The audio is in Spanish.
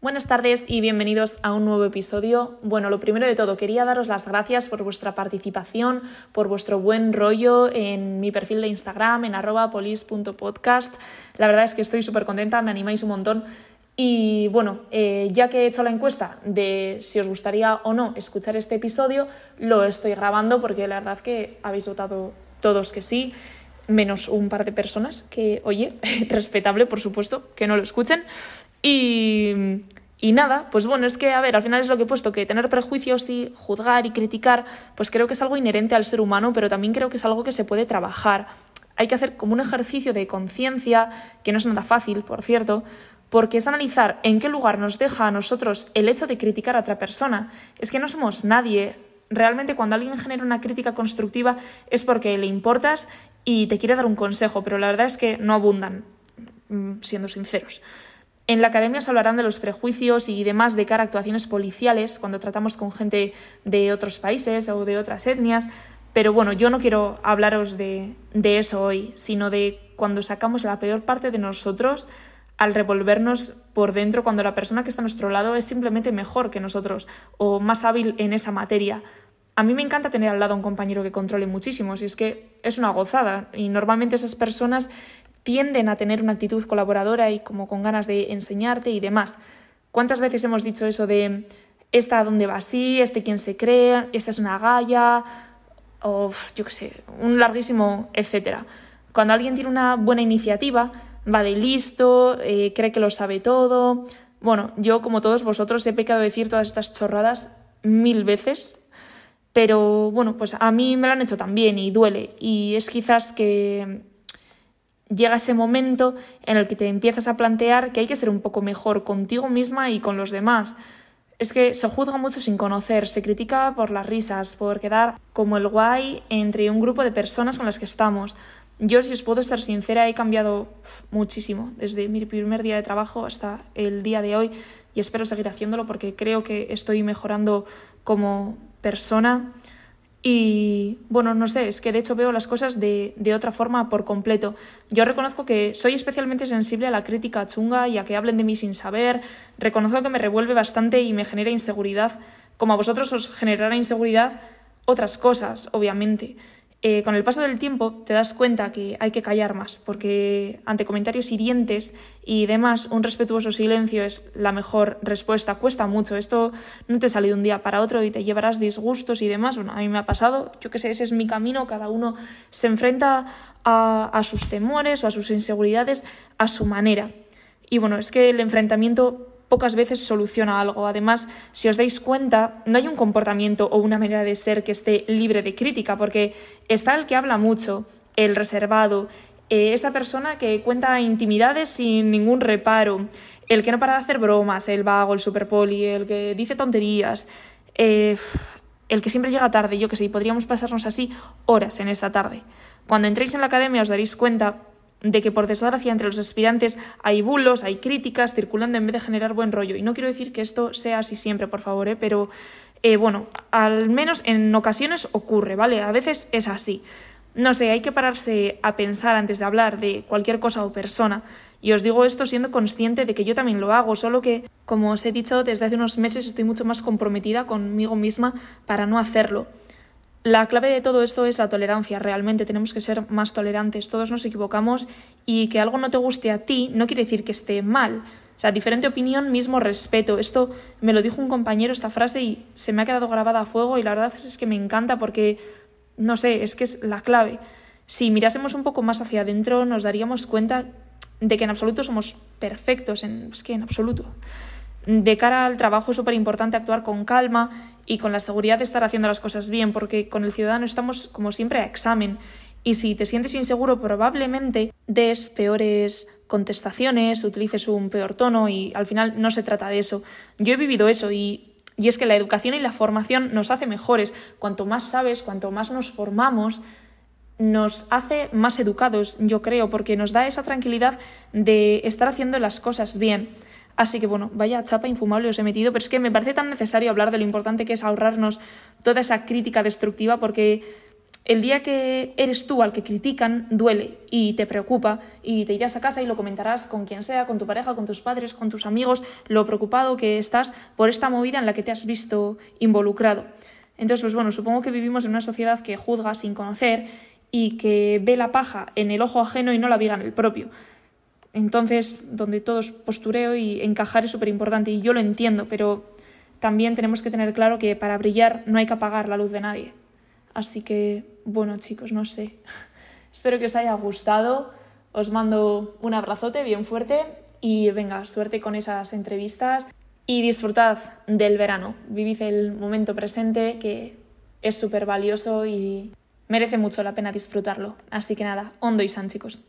Buenas tardes y bienvenidos a un nuevo episodio. Bueno, lo primero de todo, quería daros las gracias por vuestra participación, por vuestro buen rollo en mi perfil de Instagram, en arroba polis.podcast. La verdad es que estoy súper contenta, me animáis un montón. Y bueno, eh, ya que he hecho la encuesta de si os gustaría o no escuchar este episodio, lo estoy grabando porque la verdad que habéis votado todos que sí, menos un par de personas que, oye, respetable, por supuesto, que no lo escuchen. Y, y nada, pues bueno, es que, a ver, al final es lo que he puesto, que tener prejuicios y juzgar y criticar, pues creo que es algo inherente al ser humano, pero también creo que es algo que se puede trabajar. Hay que hacer como un ejercicio de conciencia, que no es nada fácil, por cierto, porque es analizar en qué lugar nos deja a nosotros el hecho de criticar a otra persona. Es que no somos nadie. Realmente cuando alguien genera una crítica constructiva es porque le importas y te quiere dar un consejo, pero la verdad es que no abundan, mm, siendo sinceros. En la academia se hablarán de los prejuicios y demás de cara a actuaciones policiales cuando tratamos con gente de otros países o de otras etnias, pero bueno, yo no quiero hablaros de, eso hoy, sino de cuando sacamos la peor parte de nosotros al revolvernos por dentro cuando la persona que está a nuestro lado es simplemente mejor que nosotros o más hábil en esa materia. A mí me encanta tener al lado a un compañero que controle muchísimo, si es que es una gozada y normalmente esas personas tienden a tener una actitud colaboradora y como con ganas de enseñarte y demás. ¿Cuántas veces hemos dicho eso de esta dónde va así, este quién se cree, esta es una galla, o yo qué sé, un larguísimo etcétera? Cuando alguien tiene una buena iniciativa, va de listo, eh, cree que lo sabe todo. Bueno, yo como todos vosotros he pecado de decir todas estas chorradas mil veces, pero bueno, pues a mí me lo han hecho también y duele. Y es quizás que llega ese momento en el que te empiezas a plantear que hay que ser un poco mejor contigo misma y con los demás. Es que se juzga mucho sin conocer, se critica por las risas, por quedar como el guay entre un grupo de personas con las que estamos. Yo, si os puedo ser sincera, he cambiado muchísimo desde mi primer día de trabajo hasta el día de hoy y espero seguir haciéndolo porque creo que estoy mejorando como persona. Y bueno, no sé, es que de hecho veo las cosas de, de, otra forma por completo. Yo reconozco que soy especialmente sensible a la crítica chunga y a que hablen de mí sin saber. Reconozco que me revuelve bastante y me genera inseguridad, como a vosotros os generará inseguridad otras cosas, obviamente. Eh, con el paso del tiempo te das cuenta que hay que callar más, porque ante comentarios hirientes y demás, un respetuoso silencio es la mejor respuesta. Cuesta mucho, esto no te sale de un día para otro y te llevarás disgustos y demás. Bueno, a mí me ha pasado, yo qué sé, ese es mi camino, cada uno se enfrenta a, a sus temores o a sus inseguridades a su manera. Y bueno, es que el enfrentamiento pocas veces soluciona algo. Además, si os dais cuenta, no hay un comportamiento o una manera de ser que esté libre de crítica, porque está el que habla mucho, el reservado, eh, esa persona que cuenta intimidades sin ningún reparo, el que no para de hacer bromas, el vago, el superpoli, el que dice tonterías, eh, el que siempre llega tarde, yo que sé, podríamos pasarnos así horas en esta tarde. Cuando entréis en la academia os daréis cuenta de que por desgracia entre los aspirantes hay bulos, hay críticas circulando en vez de generar buen rollo. Y no quiero decir que esto sea así siempre, por favor, ¿eh? pero eh, bueno, al menos en ocasiones ocurre, ¿vale? A veces es así. No sé, hay que pararse a pensar antes de hablar de cualquier cosa o persona. Y os digo esto siendo consciente de que yo también lo hago, solo que, como os he dicho, desde hace unos meses estoy mucho más comprometida conmigo misma para no hacerlo. La clave de todo esto es la tolerancia. Realmente tenemos que ser más tolerantes. Todos nos equivocamos y que algo no te guste a ti no quiere decir que esté mal. O sea, diferente opinión, mismo respeto. Esto me lo dijo un compañero, esta frase, y se me ha quedado grabada a fuego y la verdad es que me encanta porque, no sé, es que es la clave. Si mirásemos un poco más hacia adentro, nos daríamos cuenta de que en absoluto somos perfectos, en, es que en absoluto. De cara al trabajo es súper importante actuar con calma y con la seguridad de estar haciendo las cosas bien, porque con el ciudadano estamos, como siempre, a examen. Y si te sientes inseguro, probablemente des peores contestaciones, utilices un peor tono y al final no se trata de eso. Yo he vivido eso y, y es que la educación y la formación nos hace mejores. Cuanto más sabes, cuanto más nos formamos, nos hace más educados, yo creo, porque nos da esa tranquilidad de estar haciendo las cosas bien. Así que bueno, vaya chapa infumable os he metido, pero es que me parece tan necesario hablar de lo importante que es ahorrarnos toda esa crítica destructiva porque el día que eres tú al que critican, duele y te preocupa y te irás a casa y lo comentarás con quien sea, con tu pareja, con tus padres, con tus amigos, lo preocupado que estás por esta movida en la que te has visto involucrado. Entonces, pues bueno, supongo que vivimos en una sociedad que juzga sin conocer y que ve la paja en el ojo ajeno y no la viga en el propio. Entonces, donde todo es postureo y encajar es súper importante y yo lo entiendo, pero también tenemos que tener claro que para brillar no hay que apagar la luz de nadie. Así que, bueno chicos, no sé. Espero que os haya gustado. Os mando un abrazote bien fuerte y venga, suerte con esas entrevistas y disfrutad del verano. Vivid el momento presente que es súper valioso y merece mucho la pena disfrutarlo. Así que nada, hondo y san chicos.